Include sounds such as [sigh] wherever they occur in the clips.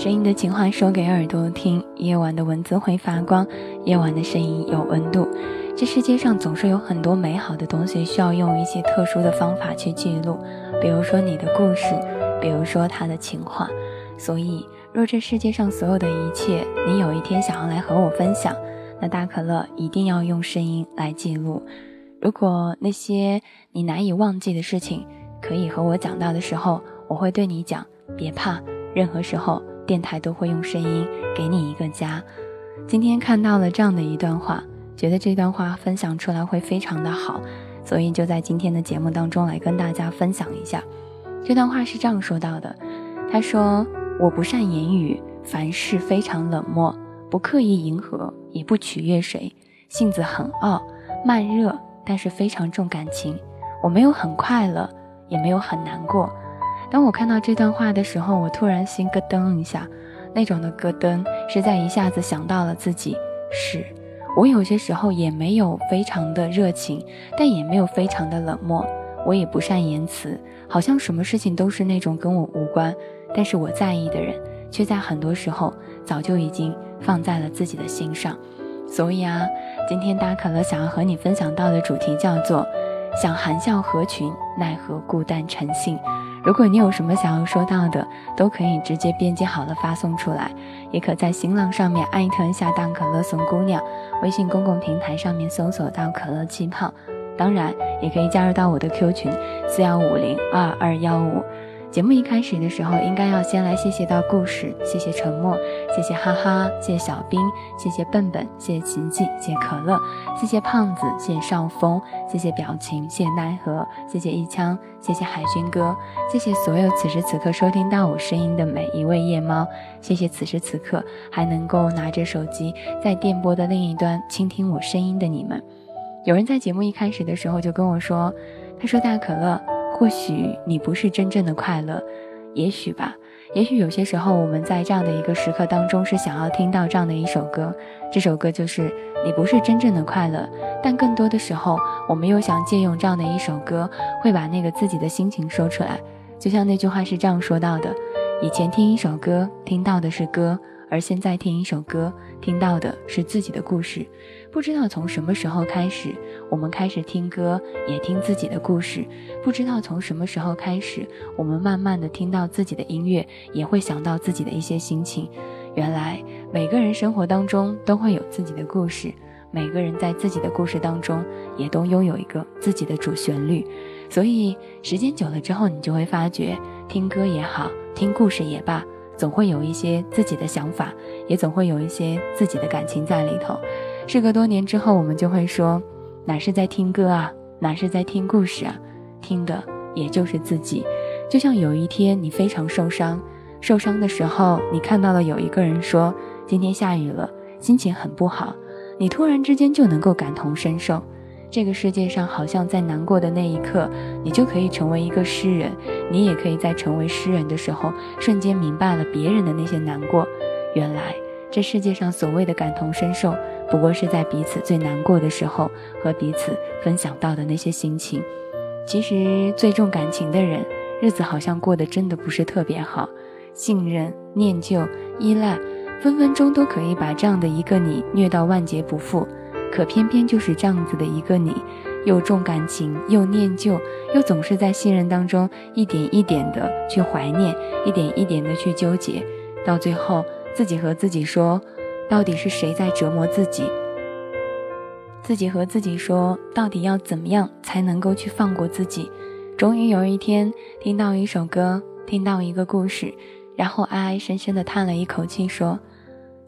声音的情话说给耳朵听，夜晚的文字会发光，夜晚的声音有温度。这世界上总是有很多美好的东西，需要用一些特殊的方法去记录，比如说你的故事，比如说他的情话。所以，若这世界上所有的一切，你有一天想要来和我分享，那大可乐一定要用声音来记录。如果那些你难以忘记的事情，可以和我讲到的时候，我会对你讲，别怕，任何时候。电台都会用声音给你一个家。今天看到了这样的一段话，觉得这段话分享出来会非常的好，所以就在今天的节目当中来跟大家分享一下。这段话是这样说到的：他说，我不善言语，凡事非常冷漠，不刻意迎合，也不取悦谁，性子很傲慢热，但是非常重感情。我没有很快乐，也没有很难过。当我看到这段话的时候，我突然心咯噔一下，那种的咯噔是在一下子想到了自己。是我有些时候也没有非常的热情，但也没有非常的冷漠。我也不善言辞，好像什么事情都是那种跟我无关，但是我在意的人，却在很多时候早就已经放在了自己的心上。所以啊，今天大可乐想要和你分享到的主题叫做“想含笑合群，奈何孤单成性”。如果你有什么想要说到的，都可以直接编辑好了发送出来，也可在新浪上面艾特一下“大可乐送姑娘”，微信公共平台上面搜索到“可乐气泡”，当然也可以加入到我的 Q 群四幺五零二二幺五。节目一开始的时候，应该要先来谢谢到故事，谢谢沉默，谢谢哈哈，谢谢小兵，谢谢笨笨，谢谢奇迹，谢谢可乐，谢谢胖子，谢谢少峰，谢谢表情，谢谢奈何，谢谢一枪，谢谢海军哥，谢谢所有此时此刻收听到我声音的每一位夜猫，谢谢此时此刻还能够拿着手机在电波的另一端倾听我声音的你们。有人在节目一开始的时候就跟我说，他说大可乐。或许你不是真正的快乐，也许吧。也许有些时候，我们在这样的一个时刻当中，是想要听到这样的一首歌。这首歌就是你不是真正的快乐，但更多的时候，我们又想借用这样的一首歌，会把那个自己的心情说出来。就像那句话是这样说到的：以前听一首歌，听到的是歌。而现在听一首歌，听到的是自己的故事。不知道从什么时候开始，我们开始听歌，也听自己的故事。不知道从什么时候开始，我们慢慢的听到自己的音乐，也会想到自己的一些心情。原来每个人生活当中都会有自己的故事，每个人在自己的故事当中也都拥有一个自己的主旋律。所以时间久了之后，你就会发觉，听歌也好，听故事也罢。总会有一些自己的想法，也总会有一些自己的感情在里头。事隔多年之后，我们就会说，哪是在听歌啊，哪是在听故事啊，听的也就是自己。就像有一天你非常受伤，受伤的时候，你看到了有一个人说今天下雨了，心情很不好，你突然之间就能够感同身受。这个世界上，好像在难过的那一刻，你就可以成为一个诗人；你也可以在成为诗人的时候，瞬间明白了别人的那些难过。原来，这世界上所谓的感同身受，不过是在彼此最难过的时候，和彼此分享到的那些心情。其实，最重感情的人，日子好像过得真的不是特别好。信任、念旧、依赖，分分钟都可以把这样的一个你虐到万劫不复。可偏偏就是这样子的一个你，又重感情，又念旧，又总是在信任当中一点一点的去怀念，一点一点的去纠结，到最后自己和自己说，到底是谁在折磨自己？自己和自己说，到底要怎么样才能够去放过自己？终于有一天听到一首歌，听到一个故事，然后哀哀深深的叹了一口气，说：“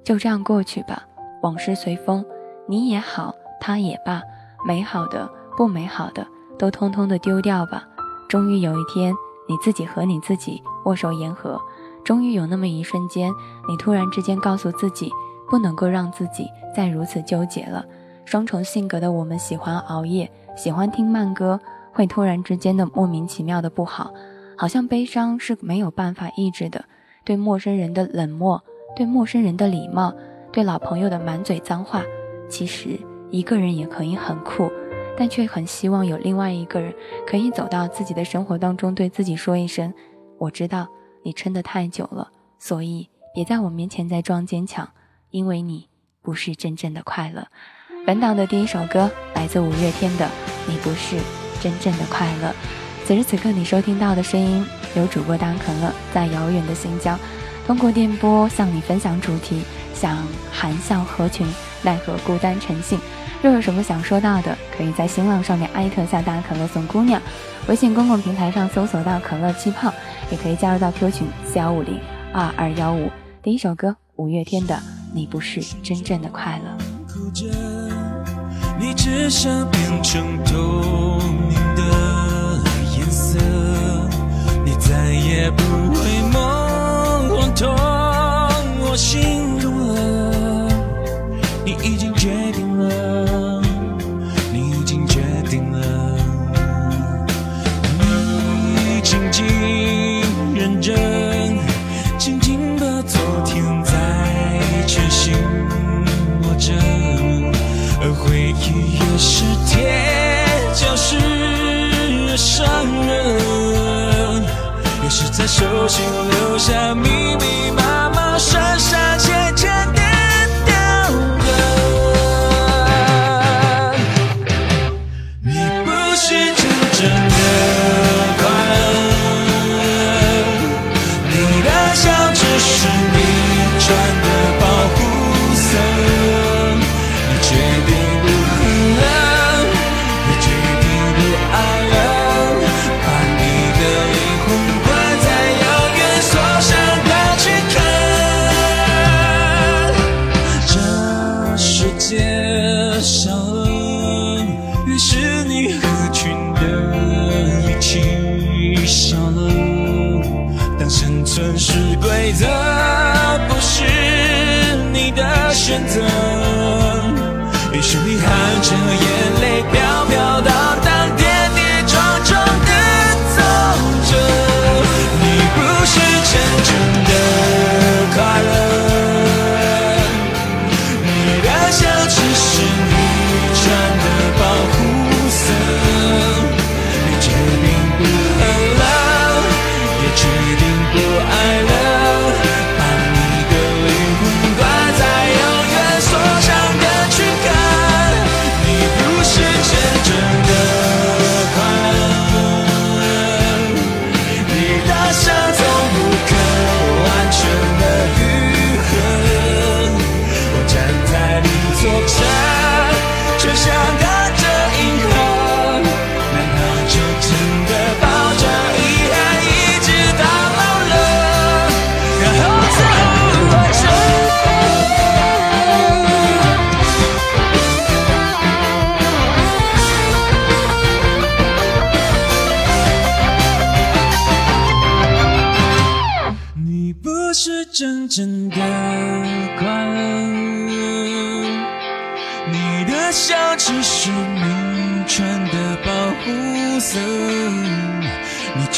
就这样过去吧，往事随风。”你也好，他也罢，美好的、不美好的，都通通的丢掉吧。终于有一天，你自己和你自己握手言和。终于有那么一瞬间，你突然之间告诉自己，不能够让自己再如此纠结了。双重性格的我们，喜欢熬夜，喜欢听慢歌，会突然之间的莫名其妙的不好，好像悲伤是没有办法抑制的。对陌生人的冷漠，对陌生人的礼貌，对老朋友的满嘴脏话。其实一个人也可以很酷，但却很希望有另外一个人可以走到自己的生活当中，对自己说一声：“我知道你撑得太久了，所以别在我面前再装坚强，因为你不是真正的快乐。本档的第一首歌来自五月天的《你不是真正的快乐》。此时此刻你收听到的声音，由主播当可乐在遥远的新疆，通过电波向你分享主题：想含笑合群，奈何孤单成性。若有什么想说到的，可以在新浪上面艾特下大可乐送姑娘，微信公共平台上搜索到可乐气泡，也可以加入到 Q 群四幺五零二二幺五。第一首歌，五月天的《你不是真正的快乐》。你只想变成透明的颜色，你再也不会梦幻痛我心中了，你已经决定了，忆越是甜，就是越伤人，越是在手心留下密密麻麻、深深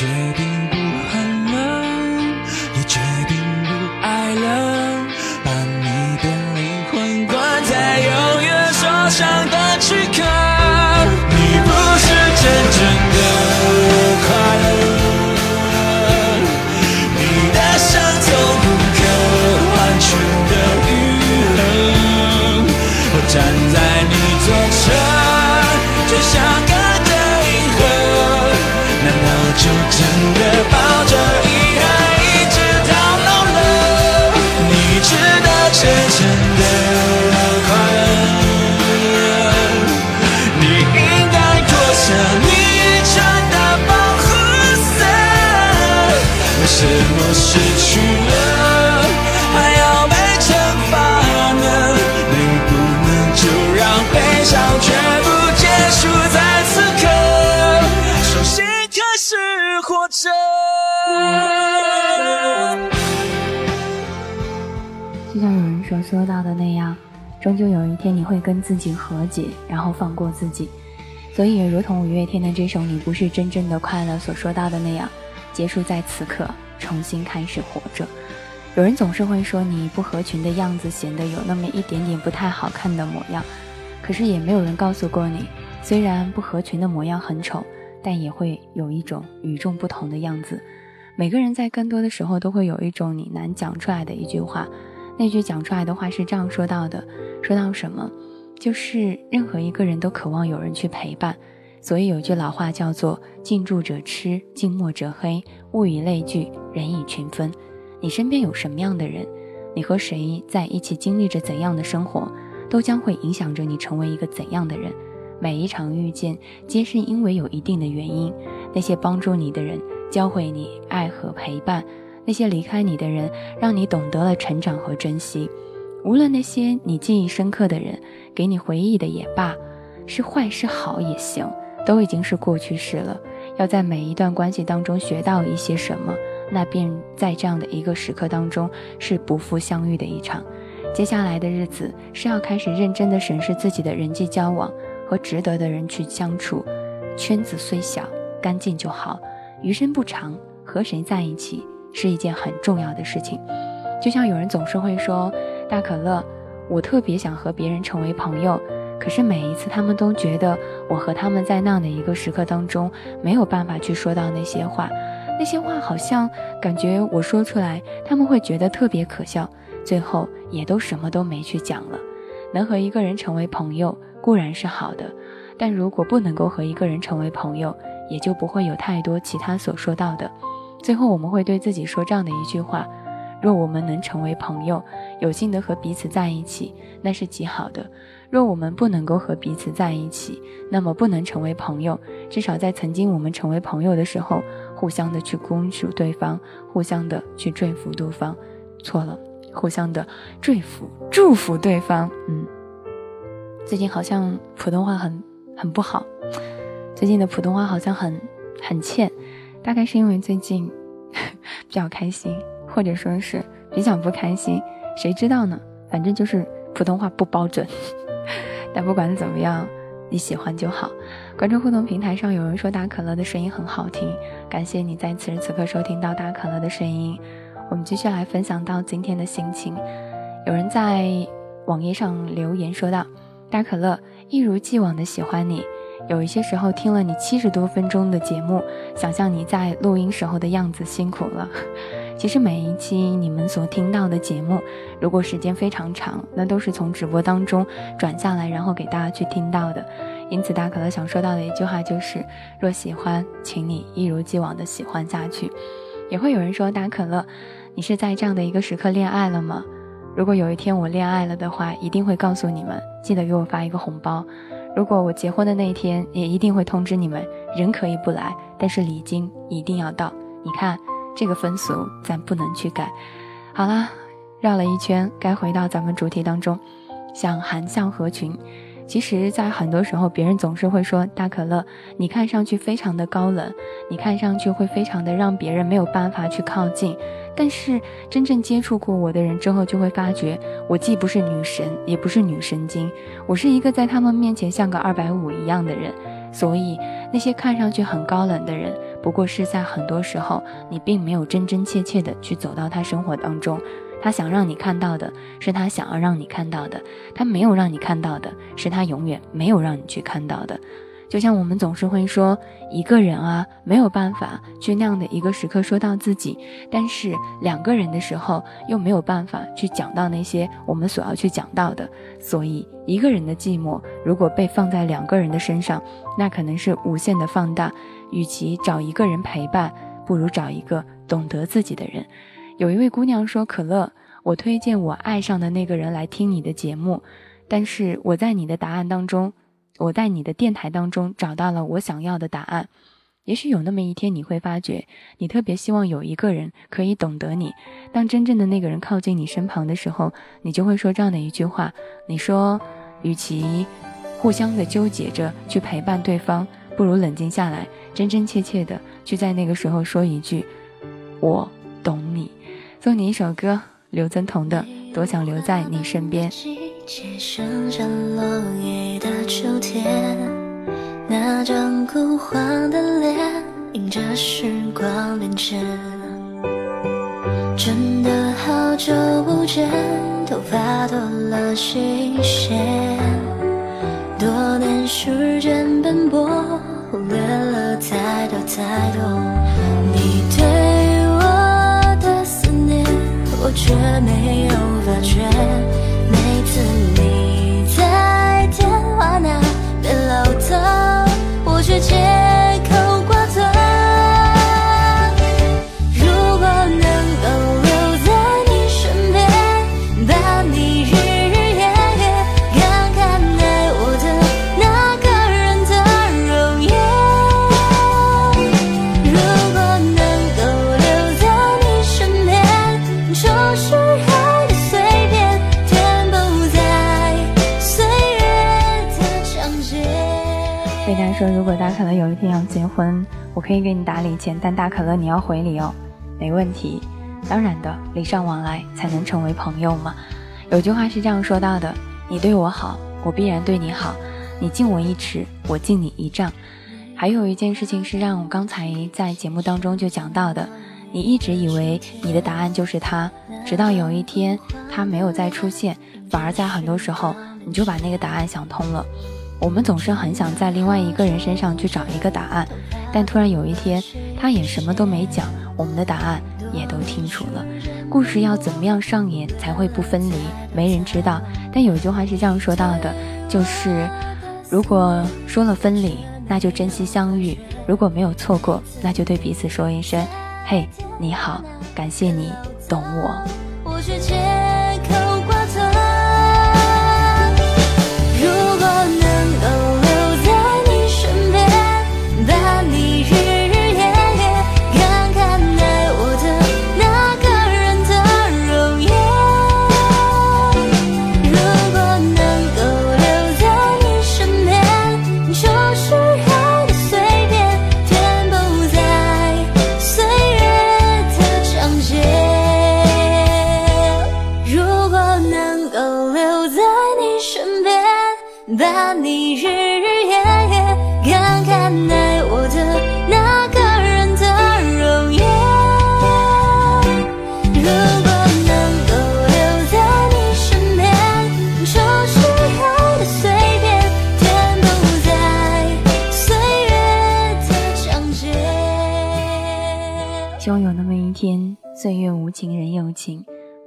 决定终究有一天你会跟自己和解，然后放过自己。所以，也如同五月天的这首《你不是真正的快乐》所说到的那样，结束在此刻，重新开始活着。有人总是会说你不合群的样子显得有那么一点点不太好看的模样，可是也没有人告诉过你，虽然不合群的模样很丑，但也会有一种与众不同的样子。每个人在更多的时候都会有一种你难讲出来的一句话，那句讲出来的话是这样说到的：说到什么，就是任何一个人都渴望有人去陪伴。所以有句老话叫做“近朱者赤，近墨者黑，物以类聚，人以群分”。你身边有什么样的人，你和谁在一起经历着怎样的生活，都将会影响着你成为一个怎样的人。每一场遇见，皆是因为有一定的原因。那些帮助你的人，教会你爱和陪伴；那些离开你的人，让你懂得了成长和珍惜。无论那些你记忆深刻的人，给你回忆的也罢，是坏是好也行。都已经是过去式了，要在每一段关系当中学到一些什么，那便在这样的一个时刻当中是不负相遇的一场。接下来的日子是要开始认真的审视自己的人际交往和值得的人去相处，圈子虽小，干净就好。余生不长，和谁在一起是一件很重要的事情。就像有人总是会说，大可乐，我特别想和别人成为朋友。可是每一次，他们都觉得我和他们在那样的一个时刻当中没有办法去说到那些话，那些话好像感觉我说出来，他们会觉得特别可笑，最后也都什么都没去讲了。能和一个人成为朋友固然是好的，但如果不能够和一个人成为朋友，也就不会有太多其他所说到的。最后我们会对自己说这样的一句话：若我们能成为朋友，有幸的和彼此在一起，那是极好的。若我们不能够和彼此在一起，那么不能成为朋友。至少在曾经我们成为朋友的时候，互相的去恭祝对方，互相的去祝福对方。错了，互相的祝福祝福对方。嗯，最近好像普通话很很不好，最近的普通话好像很很欠，大概是因为最近比较开心，或者说是比较不开心，谁知道呢？反正就是普通话不标准。[laughs] 但不管怎么样，你喜欢就好。关注互动平台上有人说大可乐的声音很好听，感谢你在此时此刻收听到大可乐的声音。我们继续来分享到今天的心情。有人在网页上留言说道：“大可乐一如既往的喜欢你，有一些时候听了你七十多分钟的节目，想象你在录音时候的样子，辛苦了。[laughs] ”其实每一期你们所听到的节目，如果时间非常长，那都是从直播当中转下来，然后给大家去听到的。因此，大可乐想说到的一句话就是：若喜欢，请你一如既往的喜欢下去。也会有人说，大可乐，你是在这样的一个时刻恋爱了吗？如果有一天我恋爱了的话，一定会告诉你们，记得给我发一个红包。如果我结婚的那一天，也一定会通知你们，人可以不来，但是礼金一定要到。你看。这个风俗咱不能去改。好啦，绕了一圈，该回到咱们主题当中。想含笑合群，其实，在很多时候，别人总是会说：“大可乐，你看上去非常的高冷，你看上去会非常的让别人没有办法去靠近。”但是，真正接触过我的人之后，就会发觉，我既不是女神，也不是女神经，我是一个在他们面前像个二百五一样的人。所以，那些看上去很高冷的人。不过是在很多时候，你并没有真真切切的去走到他生活当中。他想让你看到的是他想要让你看到的，他没有让你看到的是他永远没有让你去看到的。就像我们总是会说，一个人啊没有办法去那样的一个时刻说到自己，但是两个人的时候又没有办法去讲到那些我们所要去讲到的。所以，一个人的寂寞如果被放在两个人的身上，那可能是无限的放大。与其找一个人陪伴，不如找一个懂得自己的人。有一位姑娘说：“可乐，我推荐我爱上的那个人来听你的节目，但是我在你的答案当中。”我在你的电台当中找到了我想要的答案。也许有那么一天，你会发觉，你特别希望有一个人可以懂得你。当真正的那个人靠近你身旁的时候，你就会说这样的一句话：你说，与其互相的纠结着去陪伴对方，不如冷静下来，真真切切的去在那个时候说一句：我懂你。送你一首歌，刘增彤的《多想留在你身边》。街剩下落叶的秋天，那张枯黄的脸迎着时光变迁。真的好久不见，头发多了些线，多年时间奔波，忽略了太多太多。你对我的思念，我。却没有发觉，次你在电话那边唠叨，我却一天要结婚，我可以给你打礼钱，但大可乐你要回礼哦。没问题，当然的，礼尚往来才能成为朋友嘛。有句话是这样说到的：你对我好，我必然对你好；你敬我一尺，我敬你一丈。还有一件事情是让我刚才在节目当中就讲到的，你一直以为你的答案就是他，直到有一天他没有再出现，反而在很多时候你就把那个答案想通了。我们总是很想在另外一个人身上去找一个答案，但突然有一天他也什么都没讲，我们的答案也都听出了。故事要怎么样上演才会不分离，没人知道。但有一句话是这样说到的，就是如果说了分离，那就珍惜相遇；如果没有错过，那就对彼此说一声：“嘿，你好，感谢你懂我。”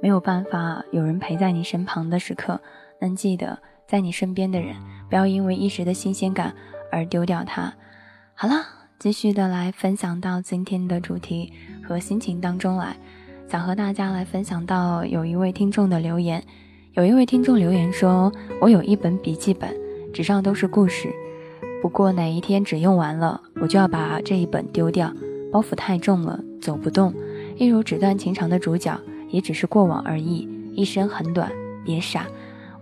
没有办法有人陪在你身旁的时刻，能记得在你身边的人，不要因为一时的新鲜感而丢掉它。好了，继续的来分享到今天的主题和心情当中来，想和大家来分享到有一位听众的留言，有一位听众留言说：“我有一本笔记本，纸上都是故事，不过哪一天纸用完了，我就要把这一本丢掉，包袱太重了，走不动。一如纸断情长的主角，也只是过往而已，一生很短，别傻。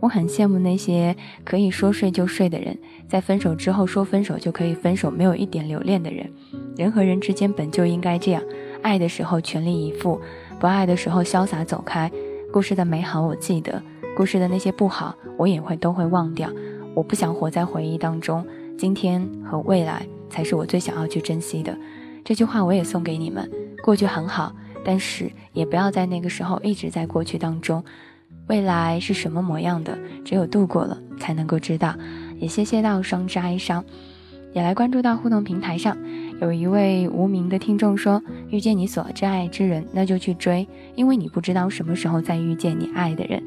我很羡慕那些可以说睡就睡的人，在分手之后说分手就可以分手，没有一点留恋的人。人和人之间本就应该这样，爱的时候全力以赴，不爱的时候潇洒走开。故事的美好我记得，故事的那些不好我也会都会忘掉。我不想活在回忆当中，今天和未来才是我最想要去珍惜的。这句话我也送给你们：过去很好，但是也不要在那个时候一直在过去当中。未来是什么模样的，只有度过了才能够知道。也谢谢到双之哀伤，也来关注到互动平台上，有一位无名的听众说：遇见你所挚爱之人，那就去追，因为你不知道什么时候再遇见你爱的人。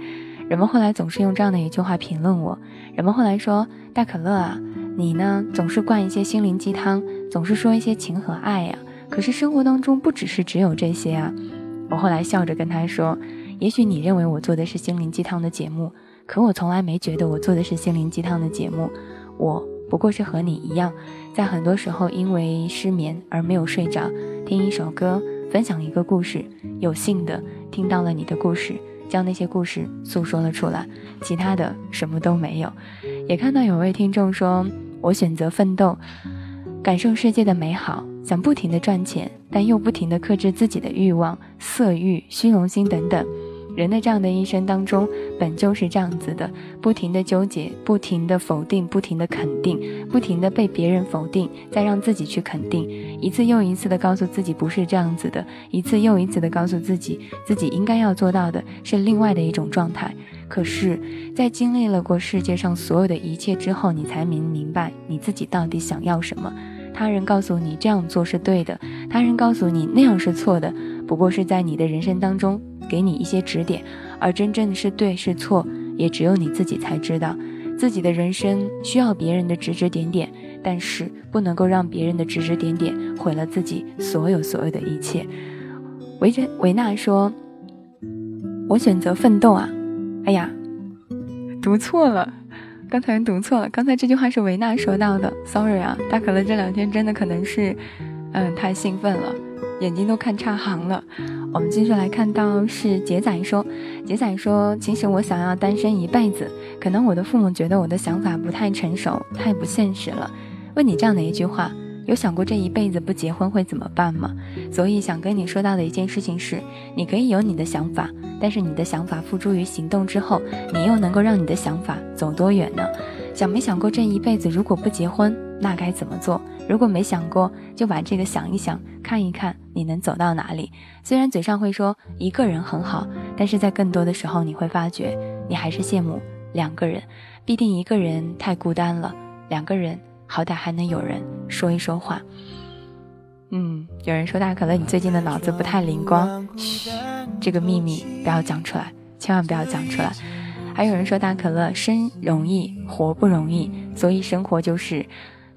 人们后来总是用这样的一句话评论我，人们后来说：大可乐啊，你呢总是灌一些心灵鸡汤，总是说一些情和爱呀、可是生活当中不只是只有这些啊。我后来笑着跟他说。也许你认为我做的是心灵鸡汤的节目，可我从来没觉得我做的是心灵鸡汤的节目。我不过是和你一样，在很多时候因为失眠而没有睡着，听一首歌，分享一个故事，有幸的听到了你的故事，将那些故事诉说了出来，其他的什么都没有。也看到有位听众说，我选择奋斗，感受世界的美好，想不停的赚钱，但又不停的克制自己的欲望、色欲、虚荣心等等。人的这样的一生当中，本就是这样子的，不停的纠结，不停的否定，不停的肯定，不停的被别人否定，再让自己去肯定，一次又一次的告诉自己不是这样子的，一次又一次的告诉自己，自己应该要做到的是另外的一种状态。可是，在经历了过世界上所有的一切之后，你才明明白你自己到底想要什么。他人告诉你这样做是对的，他人告诉你那样是错的，不过是在你的人生当中给你一些指点，而真正的是对是错，也只有你自己才知道。自己的人生需要别人的指指点点，但是不能够让别人的指指点点毁了自己所有所有的一切。维珍维纳说：“我选择奋斗啊！”哎呀，读错了，刚才读错了。刚才这句话是维纳说到的，sorry 啊。大可乐这两天真的可能是，嗯，太兴奋了，眼睛都看差行了。我们继续来看到是杰仔说，杰仔说，其实我想要单身一辈子，可能我的父母觉得我的想法不太成熟，太不现实了。问你这样的一句话，有想过这一辈子不结婚会怎么办吗？所以想跟你说到的一件事情是，你可以有你的想法，但是你的想法付诸于行动之后，你又能够让你的想法走多远呢？想没想过这一辈子如果不结婚，那该怎么做？如果没想过，就把这个想一想，看一看你能走到哪里。虽然嘴上会说一个人很好，但是在更多的时候，你会发觉你还是羡慕两个人。毕竟一个人太孤单了，两个人好歹还能有人说一说话。嗯，有人说大可乐，你最近的脑子不太灵光，嘘，这个秘密不要讲出来，千万不要讲出来。还有人说大可乐生容易活不容易，所以生活就是。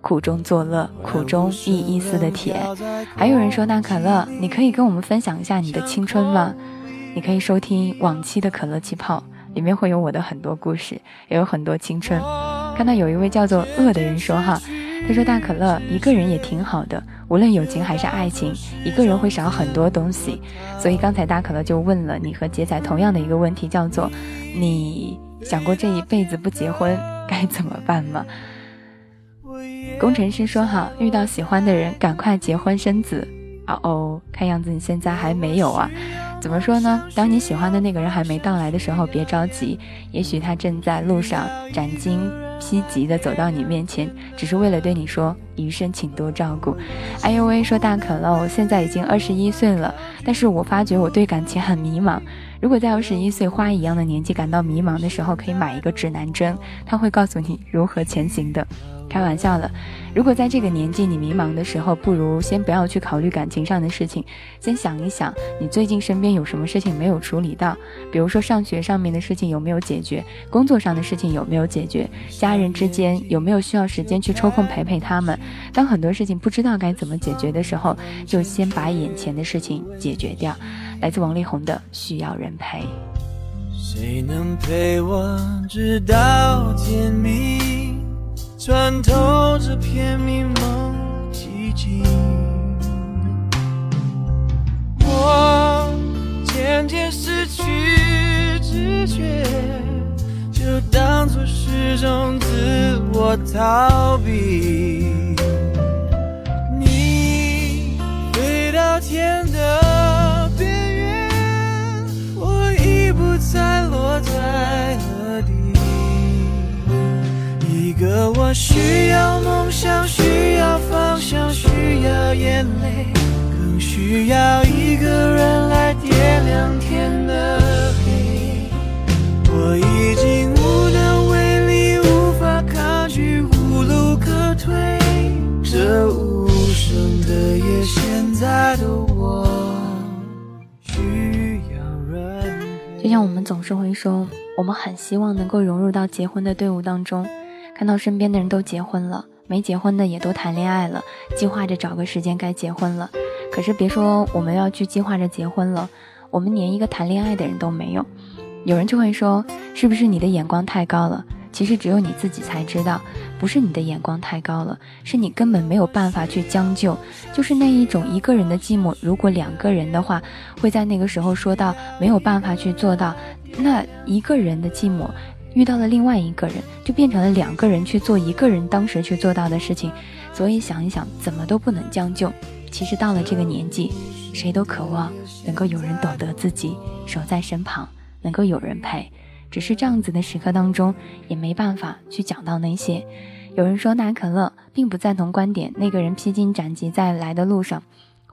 苦中作乐，苦中亦一丝的甜。还有人说大可乐，你可以跟我们分享一下你的青春吗？你可以收听往期的可乐气泡，里面会有我的很多故事，也有很多青春。看到有一位叫做恶的人说哈，他说大可乐一个人也挺好的，无论友情还是爱情，一个人会少很多东西。所以刚才大可乐就问了你和杰仔同样的一个问题，叫做你想过这一辈子不结婚 [laughs] 该怎么办吗？工程师说：“哈，遇到喜欢的人，赶快结婚生子。”哦哦，看样子你现在还没有啊？怎么说呢？当你喜欢的那个人还没到来的时候，别着急，也许他正在路上斩荆披棘的走到你面前，只是为了对你说余生请多照顾。哎呦喂，说大可乐，我现在已经二十一岁了，但是我发觉我对感情很迷茫。如果在二十一岁花一样的年纪感到迷茫的时候，可以买一个指南针，它会告诉你如何前行的。开玩笑了，如果在这个年纪你迷茫的时候，不如先不要去考虑感情上的事情，先想一想你最近身边有什么事情没有处理到，比如说上学上面的事情有没有解决，工作上的事情有没有解决，家人之间有没有需要时间去抽空陪陪他们。当很多事情不知道该怎么解决的时候，就先把眼前的事情解决掉。来自王力宏的《需要人陪》。谁能陪我直到天明？穿透这片迷蒙寂静，我渐渐失去知觉，就当作是种自我逃避。你飞到天的边缘，我已不再落在。一个我需要梦想，需要方向，需要眼泪，更需要一个人来点亮天的黑。我已经无能为力，无法抗拒，无路可退。这无声的夜，现在的我需要人陪。就像我们总是会说，我们很希望能够融入到结婚的队伍当中。看到身边的人都结婚了，没结婚的也都谈恋爱了，计划着找个时间该结婚了。可是别说我们要去计划着结婚了，我们连一个谈恋爱的人都没有。有人就会说，是不是你的眼光太高了？其实只有你自己才知道，不是你的眼光太高了，是你根本没有办法去将就。就是那一种一个人的寂寞，如果两个人的话，会在那个时候说到没有办法去做到，那一个人的寂寞。遇到了另外一个人，就变成了两个人去做一个人当时去做到的事情，所以想一想，怎么都不能将就。其实到了这个年纪，谁都渴望能够有人懂得自己，守在身旁，能够有人陪。只是这样子的时刻当中，也没办法去讲到那些。有人说，那可乐并不赞同观点，那个人披荆斩棘在来的路上。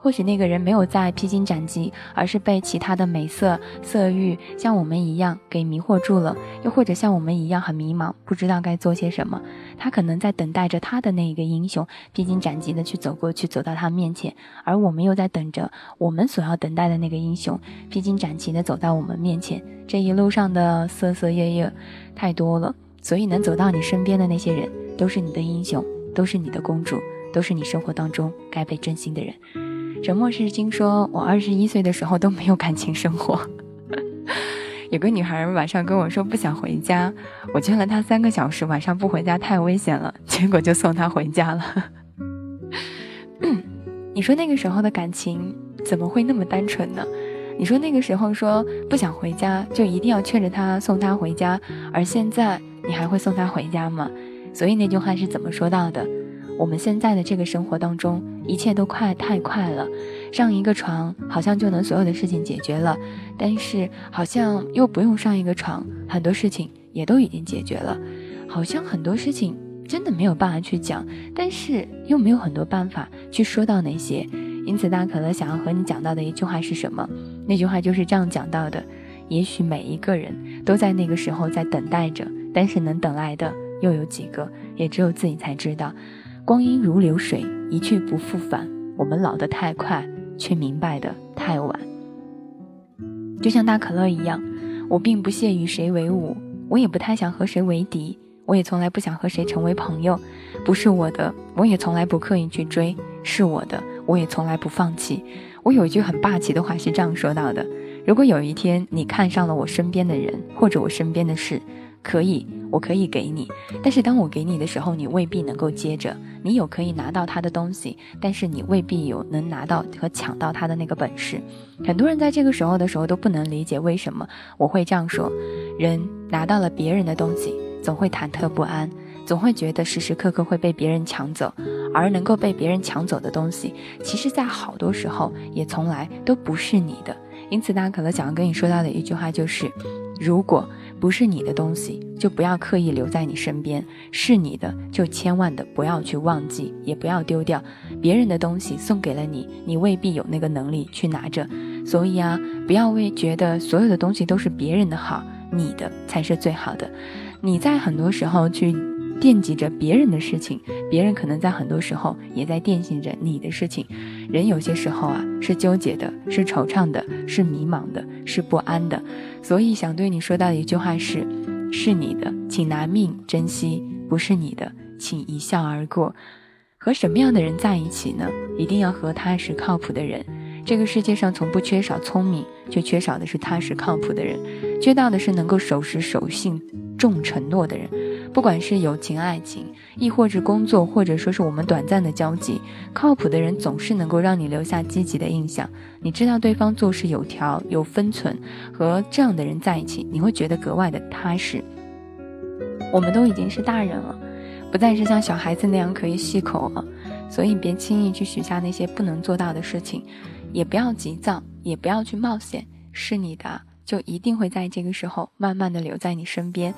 或许那个人没有在披荆斩棘，而是被其他的美色、色欲像我们一样给迷惑住了；又或者像我们一样很迷茫，不知道该做些什么。他可能在等待着他的那一个英雄披荆斩棘的去走过去，走到他面前，而我们又在等着我们所要等待的那个英雄披荆斩棘的走到我们面前。这一路上的色色夜夜太多了，所以能走到你身边的那些人，都是你的英雄，都是你的公主，都是你生活当中该被珍惜的人。沉默是金说：“我二十一岁的时候都没有感情生活。[laughs] 有个女孩晚上跟我说不想回家，我劝了她三个小时，晚上不回家太危险了，结果就送她回家了。[coughs] 你说那个时候的感情怎么会那么单纯呢？你说那个时候说不想回家就一定要劝着她送她回家，而现在你还会送她回家吗？所以那句话是怎么说到的？”我们现在的这个生活当中，一切都快太快了，上一个床好像就能所有的事情解决了，但是好像又不用上一个床，很多事情也都已经解决了，好像很多事情真的没有办法去讲，但是又没有很多办法去说到那些。因此，大可乐想要和你讲到的一句话是什么？那句话就是这样讲到的：也许每一个人都在那个时候在等待着，但是能等来的又有几个？也只有自己才知道。光阴如流水，一去不复返。我们老得太快，却明白的太晚。就像大可乐一样，我并不屑与谁为伍，我也不太想和谁为敌，我也从来不想和谁成为朋友。不是我的，我也从来不刻意去追；是我的，我也从来不放弃。我有一句很霸气的话是这样说到的：如果有一天你看上了我身边的人，或者我身边的事，可以。我可以给你，但是当我给你的时候，你未必能够接着。你有可以拿到他的东西，但是你未必有能拿到和抢到他的那个本事。很多人在这个时候的时候都不能理解为什么我会这样说：人拿到了别人的东西，总会忐忑不安，总会觉得时时刻刻会被别人抢走。而能够被别人抢走的东西，其实在好多时候也从来都不是你的。因此，大家可能想要跟你说到的一句话就是：如果。不是你的东西，就不要刻意留在你身边；是你的，就千万的不要去忘记，也不要丢掉。别人的东西送给了你，你未必有那个能力去拿着。所以啊，不要为觉得所有的东西都是别人的好，你的才是最好的。你在很多时候去。惦记着别人的事情，别人可能在很多时候也在惦记着你的事情。人有些时候啊，是纠结的，是惆怅的，是迷茫的，是不安的。所以想对你说到的一句话是：是你的，请拿命珍惜；不是你的，请一笑而过。和什么样的人在一起呢？一定要和踏实靠谱的人。这个世界上从不缺少聪明，却缺少的是踏实靠谱的人，缺到的是能够守时守信、重承诺的人。不管是友情、爱情，亦或是工作，或者说是我们短暂的交集，靠谱的人总是能够让你留下积极的印象。你知道对方做事有条有分寸，和这样的人在一起，你会觉得格外的踏实。我们都已经是大人了，不再是像小孩子那样可以细口了，所以别轻易去许下那些不能做到的事情，也不要急躁，也不要去冒险。是你的，就一定会在这个时候慢慢的留在你身边。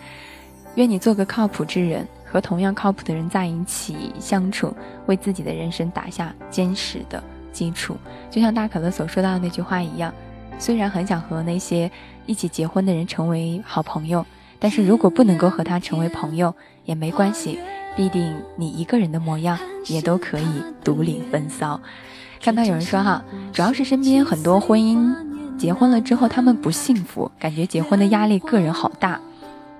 愿你做个靠谱之人，和同样靠谱的人在一起相处，为自己的人生打下坚实的基础。就像大可乐所说到的那句话一样，虽然很想和那些一起结婚的人成为好朋友，但是如果不能够和他成为朋友也没关系，必定你一个人的模样也都可以独领风骚。看到有人说哈，主要是身边很多婚姻结婚了之后他们不幸福，感觉结婚的压力个人好大。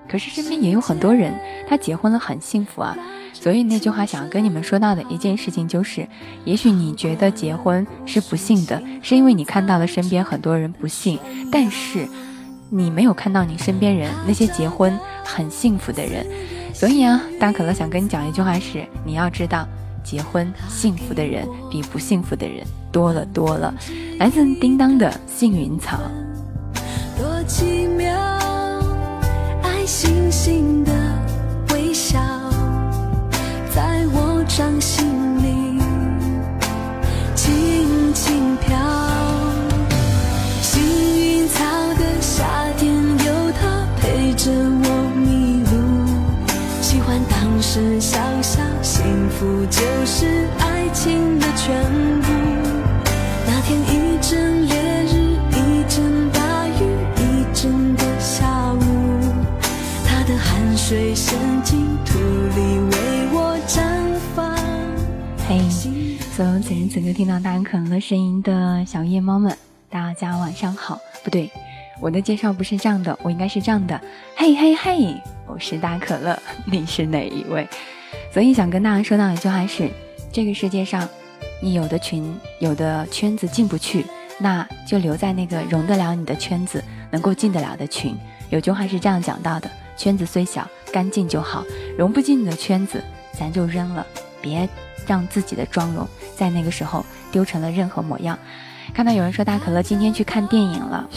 可是身边也有很多人，他结婚了很幸福啊。所以那句话想要跟你们说到的一件事情就是，也许你觉得结婚是不幸的，是因为你看到了身边很多人不幸，但是你没有看到你身边人那些结婚很幸福的人。所以啊，大可乐想跟你讲一句话是，你要知道，结婚幸福的人比不幸福的人多了多了。来自叮当的幸运草。多奇妙。星星的微笑，在我掌心里轻轻飘。幸运草的夏天有它陪着我迷路。喜欢当时笑笑，幸福就是爱情的全部。所有此时此刻听到大可乐声音的小夜猫们，大家晚上好。不对，我的介绍不是这样的，我应该是这样的。嘿嘿嘿，我是大可乐，你是哪一位？所以想跟大家说到一句话是：这个世界上，你有的群、有的圈子进不去，那就留在那个容得了你的圈子，能够进得了的群。有句话是这样讲到的：圈子虽小，干净就好；容不进你的圈子，咱就扔了，别让自己的妆容在那个时候丢成了任何模样。看到有人说大可乐今天去看电影了，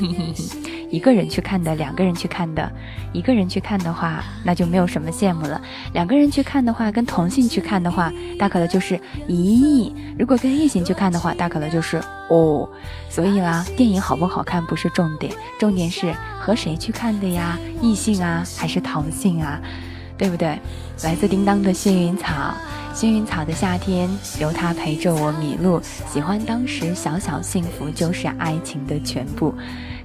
[laughs] 一个人去看的，两个人去看的，一个人去看的话，那就没有什么羡慕了；两个人去看的话，跟同性去看的话，大可乐就是咦；如果跟异性去看的话，大可乐就是哦。所以啦，电影好不好看不是重点，重点是和谁去看的呀？异性啊，还是同性啊？对不对？来自叮当的幸运草。幸运草的夏天，有他陪着我迷路。喜欢当时小小幸福，就是爱情的全部。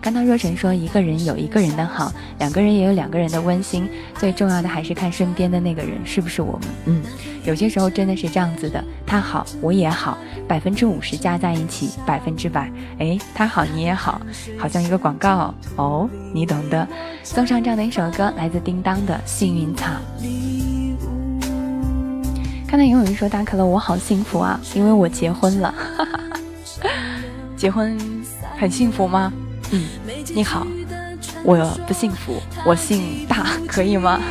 看到若晨说，一个人有一个人的好，两个人也有两个人的温馨。最重要的还是看身边的那个人是不是我们。嗯，有些时候真的是这样子的，他好我也好，百分之五十加在一起，百分之百。哎，他好你也好，好像一个广告哦，你懂的。送上这样的一首歌，来自叮当的《幸运草》。看到有人说大可乐，我好幸福啊，因为我结婚了。[laughs] 结婚很幸福吗？嗯，你好，我不幸福，我姓大，可以吗？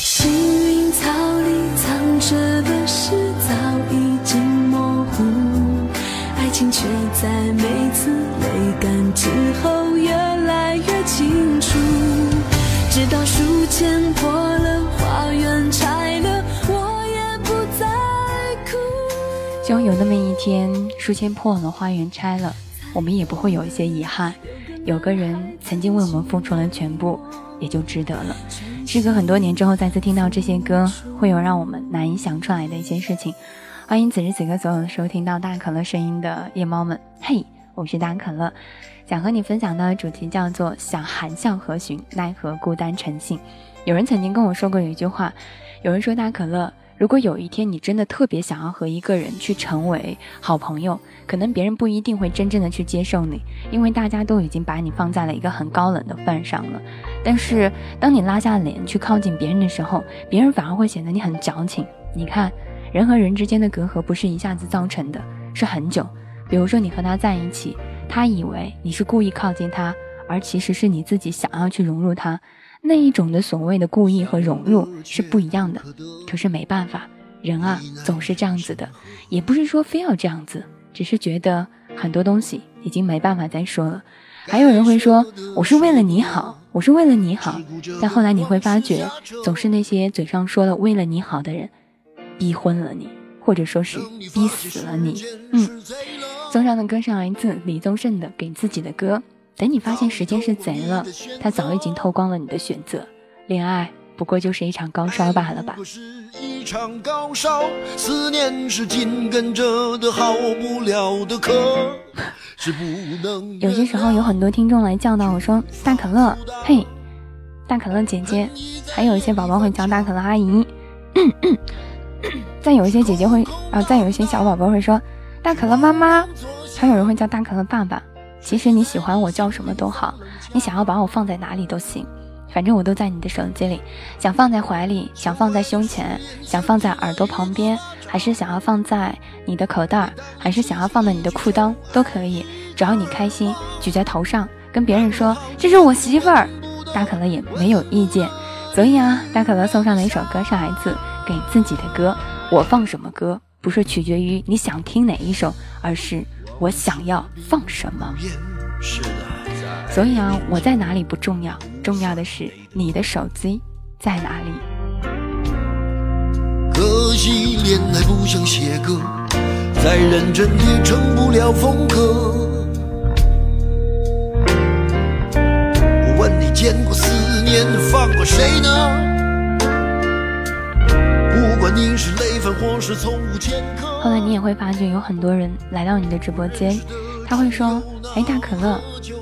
幸运草里藏着的事早已经模糊，爱情却在每次泪干之后越来越清楚。书签破了，花园拆了，我也不再哭。希望有那么一天，书签破了，花园拆了，我们也不会有一些遗憾。有个人曾经为我们付出了全部，也就值得了。时隔很多年之后，再次听到这些歌，会有让我们难以想出来的一些事情。欢迎此时此刻所有收听到大可乐声音的夜猫们，嘿，我是大可乐。想和你分享的主题叫做“想含笑何寻，奈何孤单成性”。有人曾经跟我说过一句话，有人说大可乐，如果有一天你真的特别想要和一个人去成为好朋友，可能别人不一定会真正的去接受你，因为大家都已经把你放在了一个很高冷的份上了。但是当你拉下脸去靠近别人的时候，别人反而会显得你很矫情。你看，人和人之间的隔阂不是一下子造成的，是很久。比如说你和他在一起。他以为你是故意靠近他，而其实是你自己想要去融入他。那一种的所谓的故意和融入是不一样的。可是没办法，人啊总是这样子的，也不是说非要这样子，只是觉得很多东西已经没办法再说了。还有人会说我是为了你好，我是为了你好，但后来你会发觉，总是那些嘴上说了为了你好的人，逼婚了你，或者说是逼死了你。嗯。送上的歌是来自李宗盛的《给自己的歌》。等你发现时间是贼了，他早已经偷光了你的选择。恋爱不过就是一场高烧罢了吧。一场高烧，思念是紧跟着的好不了的咳，是不能。有些时候有很多听众来叫到我说：“大可乐，嘿，大可乐姐姐。”还有一些宝宝会叫大可乐阿姨。[coughs] 再有一些姐姐会啊，再有一些小宝宝会说。大可乐妈妈，还有人会叫大可乐爸爸。其实你喜欢我叫什么都好，你想要把我放在哪里都行，反正我都在你的手机里。想放在怀里，想放在胸前，想放在耳朵旁边，还是想要放在你的口袋，还是想要放在你的裤裆都可以，只要你开心，举在头上，跟别人说这是我媳妇儿，大可乐也没有意见。所以啊，大可乐送上的一首歌是来自给自己的歌，我放什么歌？不是取决于你想听哪一首，而是我想要放什么。所以啊，我在哪里不重要，重要的是你的手机在哪里。可惜恋爱不像写歌，再认真也成不了风格。我问你，见过思念放过谁呢？后来你也会发觉有很多人来到你的直播间，他会说：“哎，大可乐，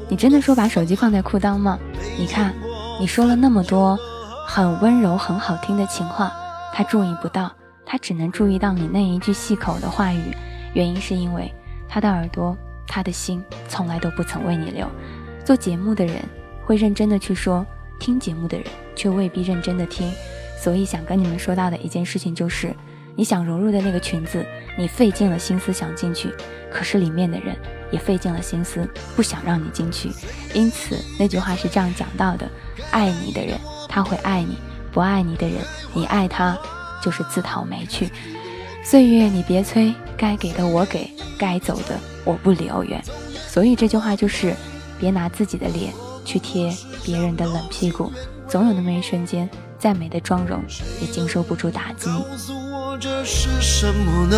你真的说把手机放在裤裆吗？你看，你说了那么多很温柔、很好听的情话，他注意不到，他只能注意到你那一句细口的话语。原因是因为他的耳朵、他的心从来都不曾为你留。做节目的人会认真的去说，听节目的人却未必认真的听。所以想跟你们说到的一件事情就是，你想融入的那个群子，你费尽了心思想进去，可是里面的人也费尽了心思不想让你进去。因此那句话是这样讲到的：爱你的人他会爱你，不爱你的人你爱他就是自讨没趣。岁月你别催，该给的我给，该走的我不留远。所以这句话就是，别拿自己的脸去贴别人的冷屁股，总有那么一瞬间。再美的妆容也经受不住打击。告诉我这是什么呢？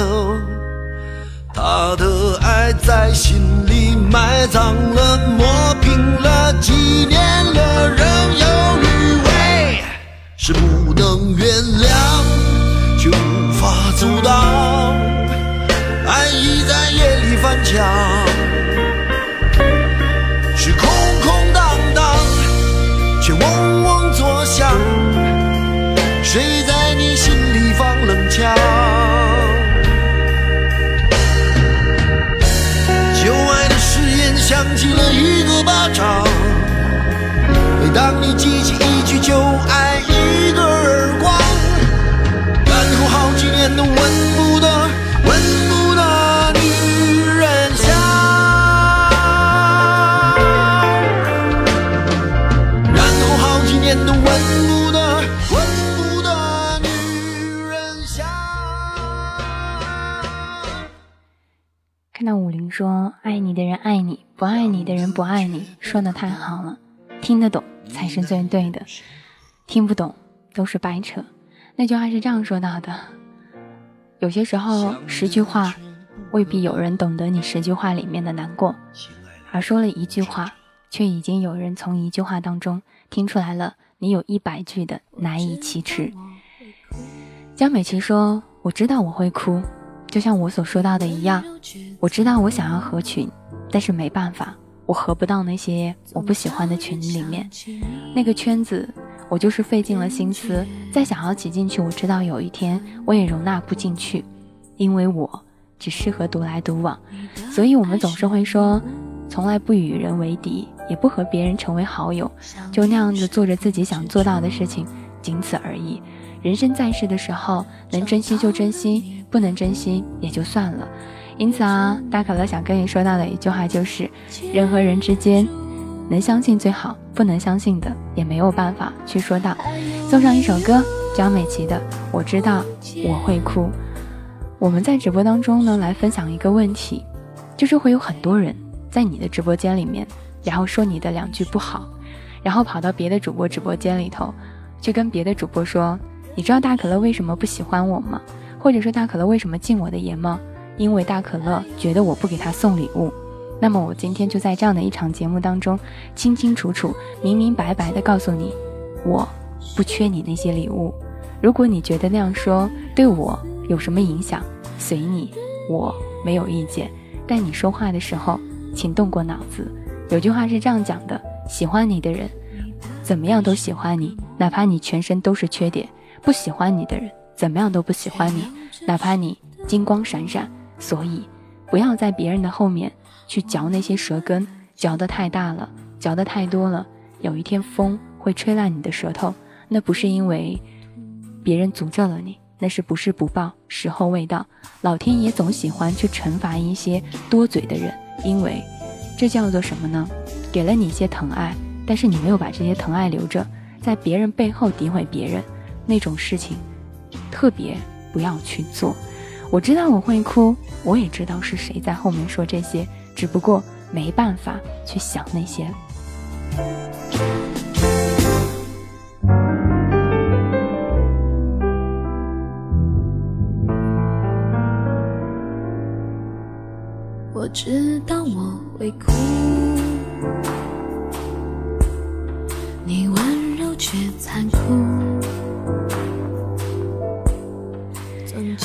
他的爱在心里埋葬了，磨平了，几年了，仍有余味，是不能原谅，却无法阻挡。爱已在夜里翻墙，当你记起一句就爱，一个耳光，然后好几年都闻不得、闻不得女人香。然后好几年都闻不得、闻不得女人香。看到武林说：“爱你的人爱你，不爱你的人不爱你。”说的太好了，听得懂才是最对的，听不懂都是白扯。那句话是这样说到的：有些时候十句话未必有人懂得你十句话里面的难过，而说了一句话，却已经有人从一句话当中听出来了你有一百句的难以启齿。江美琪说：“我知道我会哭，就像我所说到的一样，我知道我想要合群，但是没办法，我合不到那些我不喜欢的群里面。那个圈子，我就是费尽了心思，再想要挤进去，我知道有一天我也容纳不进去，因为我只适合独来独往。所以我们总是会说，从来不与人为敌，也不和别人成为好友，就那样子做着自己想做到的事情，仅此而已。人生在世的时候，能珍惜就珍惜，不能珍惜也就算了。因此啊，大可乐想跟你说到的一句话就是：人和人之间，能相信最好，不能相信的也没有办法去说到。送上一首歌，张美琪的《我知道我会哭》。我们在直播当中呢，来分享一个问题，就是会有很多人在你的直播间里面，然后说你的两句不好，然后跑到别的主播直播间里头，去跟别的主播说。你知道大可乐为什么不喜欢我吗？或者说大可乐为什么禁我的言吗？因为大可乐觉得我不给他送礼物。那么我今天就在这样的一场节目当中，清清楚楚、明明白白的告诉你，我不缺你那些礼物。如果你觉得那样说对我有什么影响，随你，我没有意见。但你说话的时候，请动过脑子。有句话是这样讲的：喜欢你的人，怎么样都喜欢你，哪怕你全身都是缺点。不喜欢你的人，怎么样都不喜欢你，哪怕你金光闪闪。所以，不要在别人的后面去嚼那些舌根，嚼得太大了，嚼得太多了，有一天风会吹烂你的舌头。那不是因为别人诅咒了你，那是不是不报，时候未到。老天爷总喜欢去惩罚一些多嘴的人，因为这叫做什么呢？给了你一些疼爱，但是你没有把这些疼爱留着，在别人背后诋毁别人。那种事情，特别不要去做。我知道我会哭，我也知道是谁在后面说这些，只不过没办法去想那些。我知道我会哭，你温柔却残酷。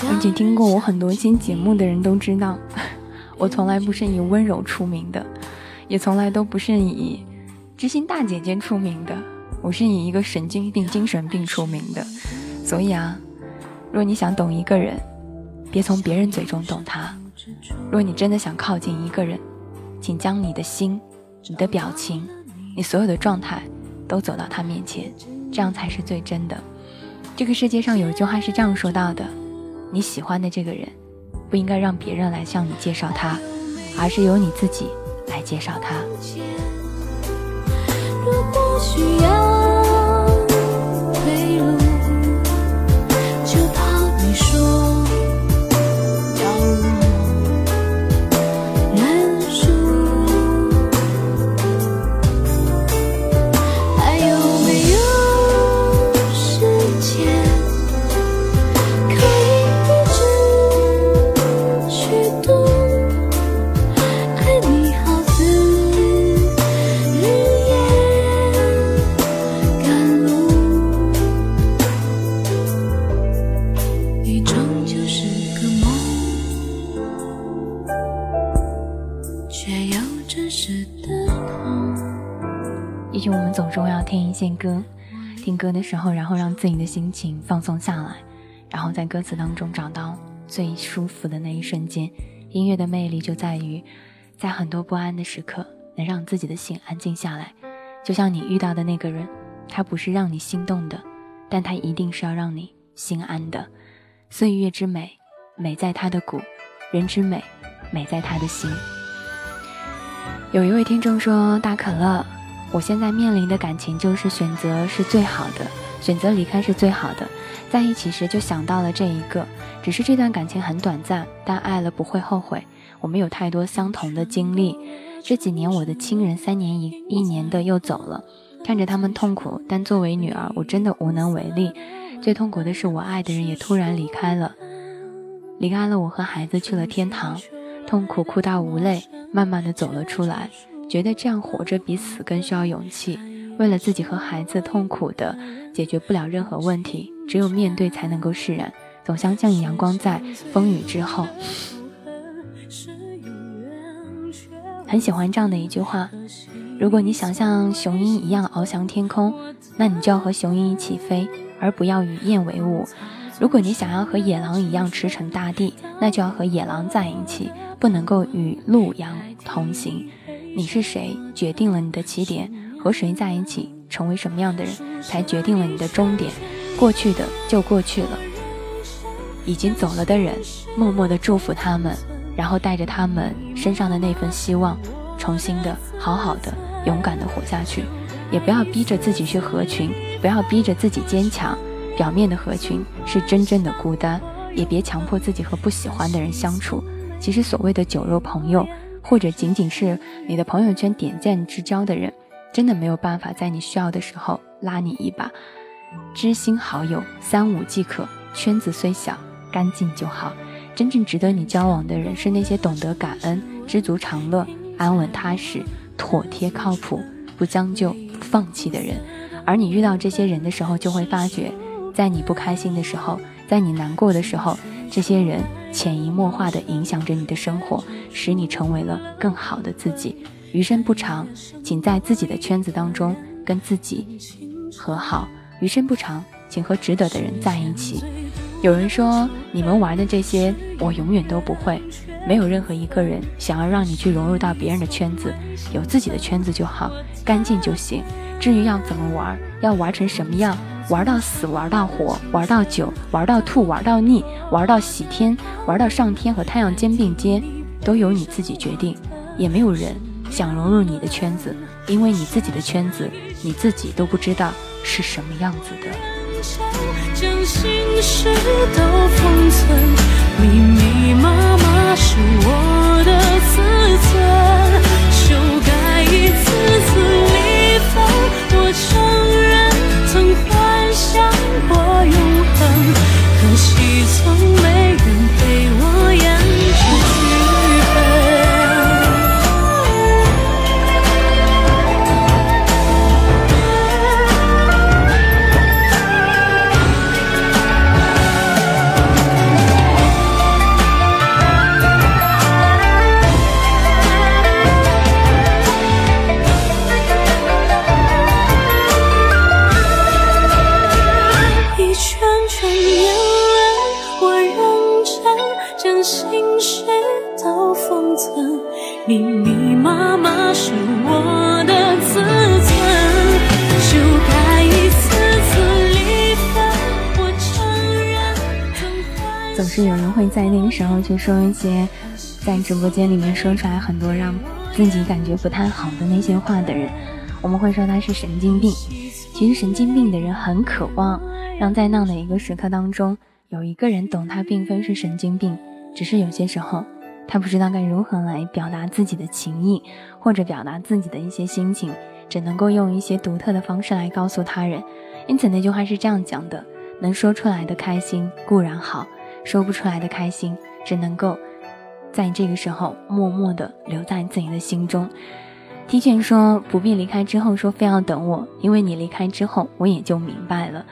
而且听过我很多期节目的人都知道，我从来不是以温柔出名的。也从来都不是以知心大姐姐出名的，我是以一个神经病、精神病出名的。所以啊，若你想懂一个人，别从别人嘴中懂他；若你真的想靠近一个人，请将你的心、你的表情、你所有的状态都走到他面前，这样才是最真的。这个世界上有一句话是这样说到的：你喜欢的这个人，不应该让别人来向你介绍他，而是由你自己来介绍他。如果需要自己的心情放松下来，然后在歌词当中找到最舒服的那一瞬间。音乐的魅力就在于，在很多不安的时刻，能让自己的心安静下来。就像你遇到的那个人，他不是让你心动的，但他一定是要让你心安的。岁月之美，美在它的骨；人之美，美在他的心。有一位听众说：“大可乐，我现在面临的感情就是选择是最好的，选择离开是最好的。在一起时就想到了这一个，只是这段感情很短暂，但爱了不会后悔。我们有太多相同的经历。这几年我的亲人三年一一年的又走了，看着他们痛苦，但作为女儿，我真的无能为力。最痛苦的是我爱的人也突然离开了，离开了我和孩子去了天堂，痛苦哭到无泪，慢慢的走了出来。觉得这样活着比死更需要勇气。为了自己和孩子痛苦的解决不了任何问题，只有面对才能够释然。总相信阳光在风雨之后。很喜欢这样的一句话：如果你想像雄鹰一样翱翔天空，那你就要和雄鹰一起飞，而不要与雁为伍。如果你想要和野狼一样驰骋大地，那就要和野狼在一起，不能够与鹿羊同行。你是谁，决定了你的起点；和谁在一起，成为什么样的人，才决定了你的终点。过去的就过去了，已经走了的人，默默的祝福他们，然后带着他们身上的那份希望，重新的好好的、勇敢的活下去。也不要逼着自己去合群，不要逼着自己坚强。表面的合群是真正的孤单，也别强迫自己和不喜欢的人相处。其实所谓的酒肉朋友，或者仅仅是你的朋友圈点赞之交的人，真的没有办法在你需要的时候拉你一把。知心好友三五即可，圈子虽小，干净就好。真正值得你交往的人，是那些懂得感恩、知足常乐、安稳踏实、妥帖靠谱、不将就、不放弃的人。而你遇到这些人的时候，就会发觉。在你不开心的时候，在你难过的时候，这些人潜移默化地影响着你的生活，使你成为了更好的自己。余生不长，请在自己的圈子当中跟自己和好。余生不长，请和值得的人在一起。有人说，你们玩的这些，我永远都不会。没有任何一个人想要让你去融入到别人的圈子，有自己的圈子就好，干净就行。至于要怎么玩，要玩成什么样？玩到死，玩到活，玩到久，玩到吐，玩到腻，玩到喜天，玩到上天和太阳肩并肩，都由你自己决定。也没有人想融入你的圈子，因为你自己的圈子，你自己都不知道是什么样子的。将心事都封存，密密麻麻是我的自尊，修改一次次离分，我承认曾幻想过永恒，可惜从是有人会在那个时候去说一些在直播间里面说出来很多让自己感觉不太好的那些话的人，我们会说他是神经病。其实神经病的人很渴望让在那样的一个时刻当中有一个人懂他，并非是神经病，只是有些时候他不知道该如何来表达自己的情意，或者表达自己的一些心情，只能够用一些独特的方式来告诉他人。因此那句话是这样讲的：能说出来的开心固然好，说不出来的开心只能够。在这个时候，默默地留在自己的心中。提前说不必离开之后说非要等我，因为你离开之后，我也就明白了。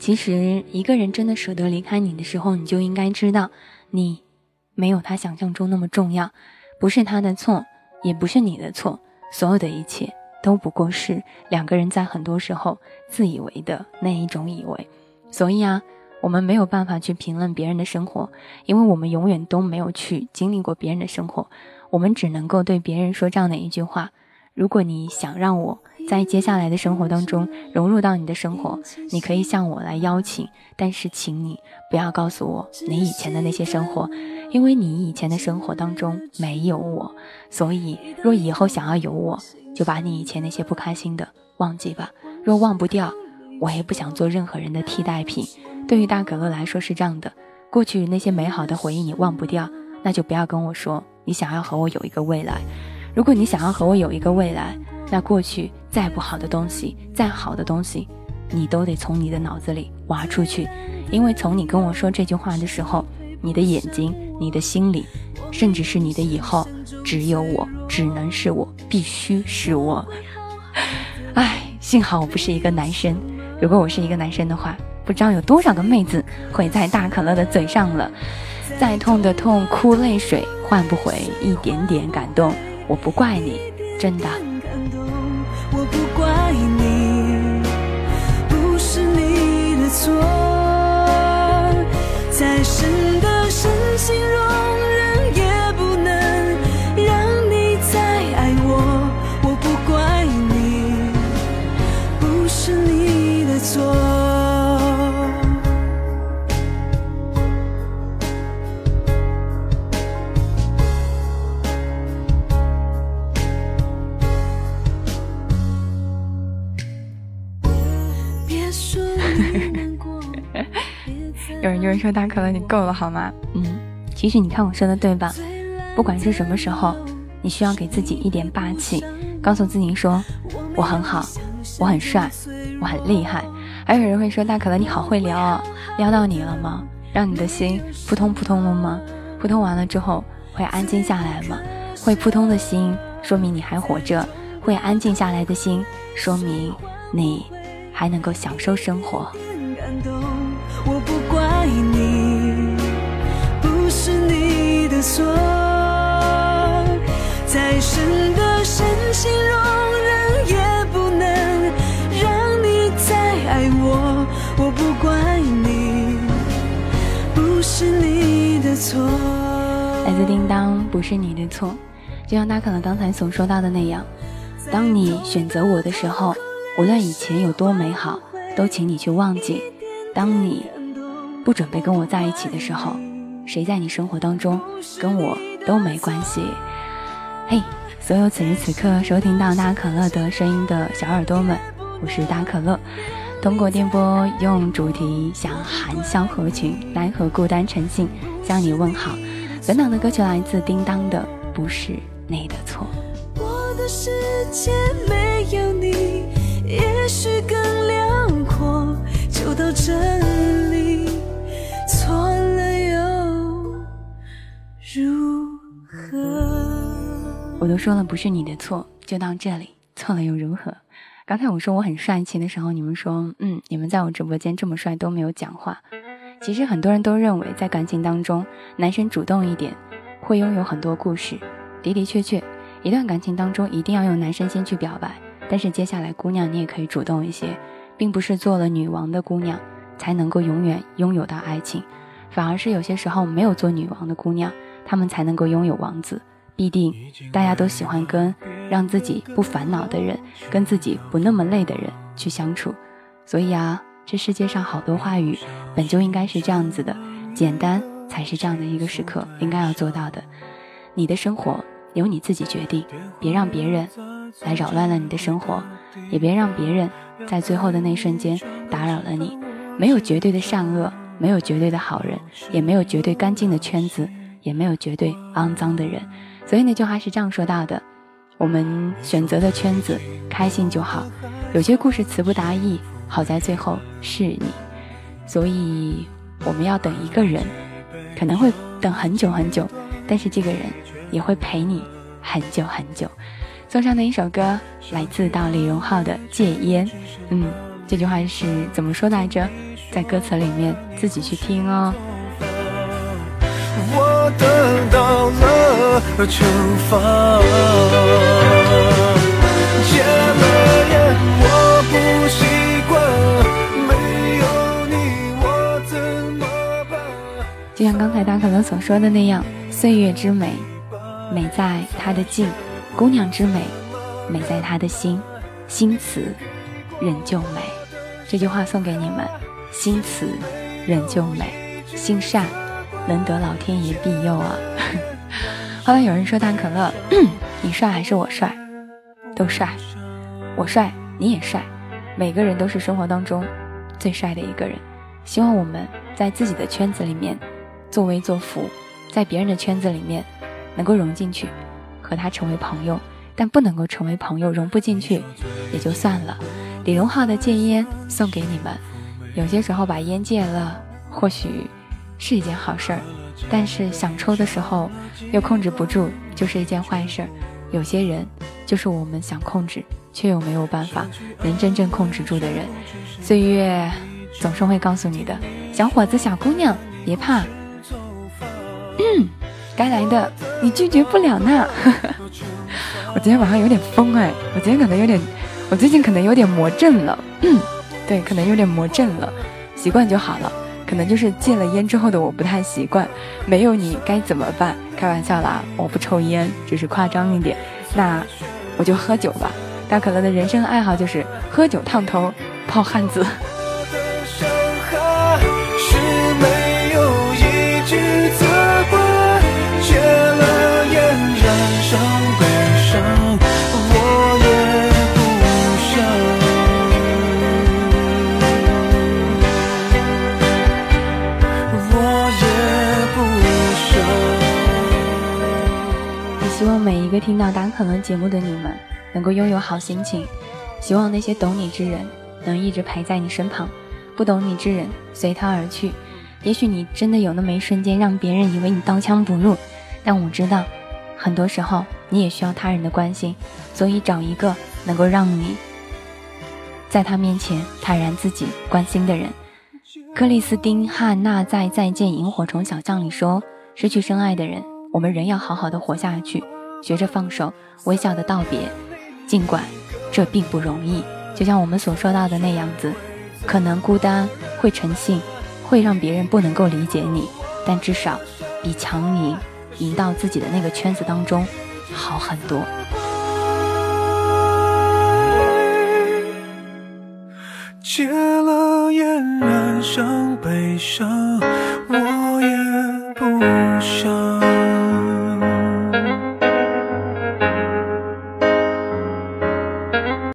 其实一个人真的舍得离开你的时候，你就应该知道，你没有他想象中那么重要，不是他的错，也不是你的错，所有的一切都不过是两个人在很多时候自以为的那一种以为。所以啊。我们没有办法去评论别人的生活，因为我们永远都没有去经历过别人的生活。我们只能够对别人说这样的一句话：如果你想让我在接下来的生活当中融入到你的生活，你可以向我来邀请，但是请你不要告诉我你以前的那些生活，因为你以前的生活当中没有我。所以，若以后想要有我，就把你以前那些不开心的忘记吧。若忘不掉，我也不想做任何人的替代品。对于大可乐来说是这样的，过去那些美好的回忆你忘不掉，那就不要跟我说你想要和我有一个未来。如果你想要和我有一个未来，那过去再不好的东西，再好的东西，你都得从你的脑子里挖出去，因为从你跟我说这句话的时候，你的眼睛、你的心里，甚至是你的以后，只有我，只能是我，必须是我。[laughs] 唉，幸好我不是一个男生，如果我是一个男生的话。不知道有多少个妹子毁在大可乐的嘴上了，再痛的痛，哭泪水换不回一点点感动。我不怪你，真的。有人说大可乐你够了好吗？嗯，其实你看我说的对吧？不管是什么时候，你需要给自己一点霸气，告诉自己说我很好，我很帅，我很厉害。还有人会说大可乐你好会撩哦，撩到你了吗？让你的心扑通扑通了吗？扑通完了之后会安静下来吗？会扑通的心说明你还活着，会安静下来的心说明你还能够享受生活。错。再深的深情容忍也不能让你再爱我。我不怪你，不是你的错。来自叮当，不是你的错。就像他可能刚才所说到的那样，当你选择我的时候，无论以前有多美好，都请你去忘记。当你不准备跟我在一起的时候，谁在你生活当中跟我都没关系。嘿，所有此时此刻收听到大可乐的声音的小耳朵们，我是大可乐。通过电波用主题想含笑合群，来和孤单成性向你问好。本档的歌曲来自叮当的，不是你的错。我的世界没有你，也许更辽阔。就到这我都说了不是你的错，就到这里，错了又如何？刚才我说我很帅气的时候，你们说，嗯，你们在我直播间这么帅都没有讲话。其实很多人都认为，在感情当中，男生主动一点，会拥有很多故事。的的确确，一段感情当中一定要用男生先去表白，但是接下来姑娘你也可以主动一些，并不是做了女王的姑娘才能够永远拥有到爱情，反而是有些时候没有做女王的姑娘，她们才能够拥有王子。必定大家都喜欢跟让自己不烦恼的人，跟自己不那么累的人去相处。所以啊，这世界上好多话语本就应该是这样子的，简单才是这样的一个时刻应该要做到的。你的生活由你自己决定，别让别人来扰乱了你的生活，也别让别人在最后的那瞬间打扰了你。没有绝对的善恶，没有绝对的好人，也没有绝对干净的圈子，也没有绝对肮脏的人。所以那句话是这样说到的：我们选择的圈子，开心就好。有些故事词不达意，好在最后是你。所以我们要等一个人，可能会等很久很久，但是这个人也会陪你很久很久。送上的一首歌来自到李荣浩的《戒烟》。嗯，这句话是怎么说来着？在歌词里面自己去听哦。我得到了惩罚，就像刚才大可乐所说的那样，岁月之美，美在它的静；姑娘之美，美在她的心。心慈，人就美。这句话送给你们：心慈，人就美；心善，能得老天爷庇佑啊！[laughs] 后来有人说大可乐，[clears throat] 你帅还是我帅？都帅，我帅，你也帅，每个人都是生活当中最帅的一个人。希望我们在自己的圈子里面作威作福，在别人的圈子里面能够融进去，和他成为朋友，但不能够成为朋友，融不进去也就算了。李荣浩的戒烟送给你们，有些时候把烟戒了，或许是一件好事儿，但是想抽的时候又控制不住，就是一件坏事儿。有些人就是我们想控制，却又没有办法能真正控制住的人。岁月总是会告诉你的，小伙子、小姑娘，别怕，嗯，[coughs] 该来的你拒绝不了呢。[laughs] 我今天晚上有点疯哎，我今天可能有点，我最近可能有点魔怔了，嗯，[coughs] 对，可能有点魔怔了，习惯就好了。可能就是戒了烟之后的我不太习惯，没有你该怎么办？开玩笑啦，我不抽烟，只是夸张一点。那我就喝酒吧。大可乐的人生爱好就是喝酒、烫头、泡汉子。我的伤害是没有一句责怪，戒了烟，染上悲个听到打可乐节目的你们能够拥有好心情，希望那些懂你之人能一直陪在你身旁，不懂你之人随他而去。也许你真的有那么一瞬间让别人以为你刀枪不入，但我知道，很多时候你也需要他人的关心，所以找一个能够让你在他面前坦然自己、关心的人。克里斯汀·汉娜在《再见萤火虫小巷》里说：“失去深爱的人，我们仍要好好的活下去，学着放手，微笑的道别。尽管这并不容易，就像我们所说到的那样子，可能孤单会成性，会让别人不能够理解你，但至少比强赢赢到自己的那个圈子当中好很多。戒了烟，染上悲伤，我也不想。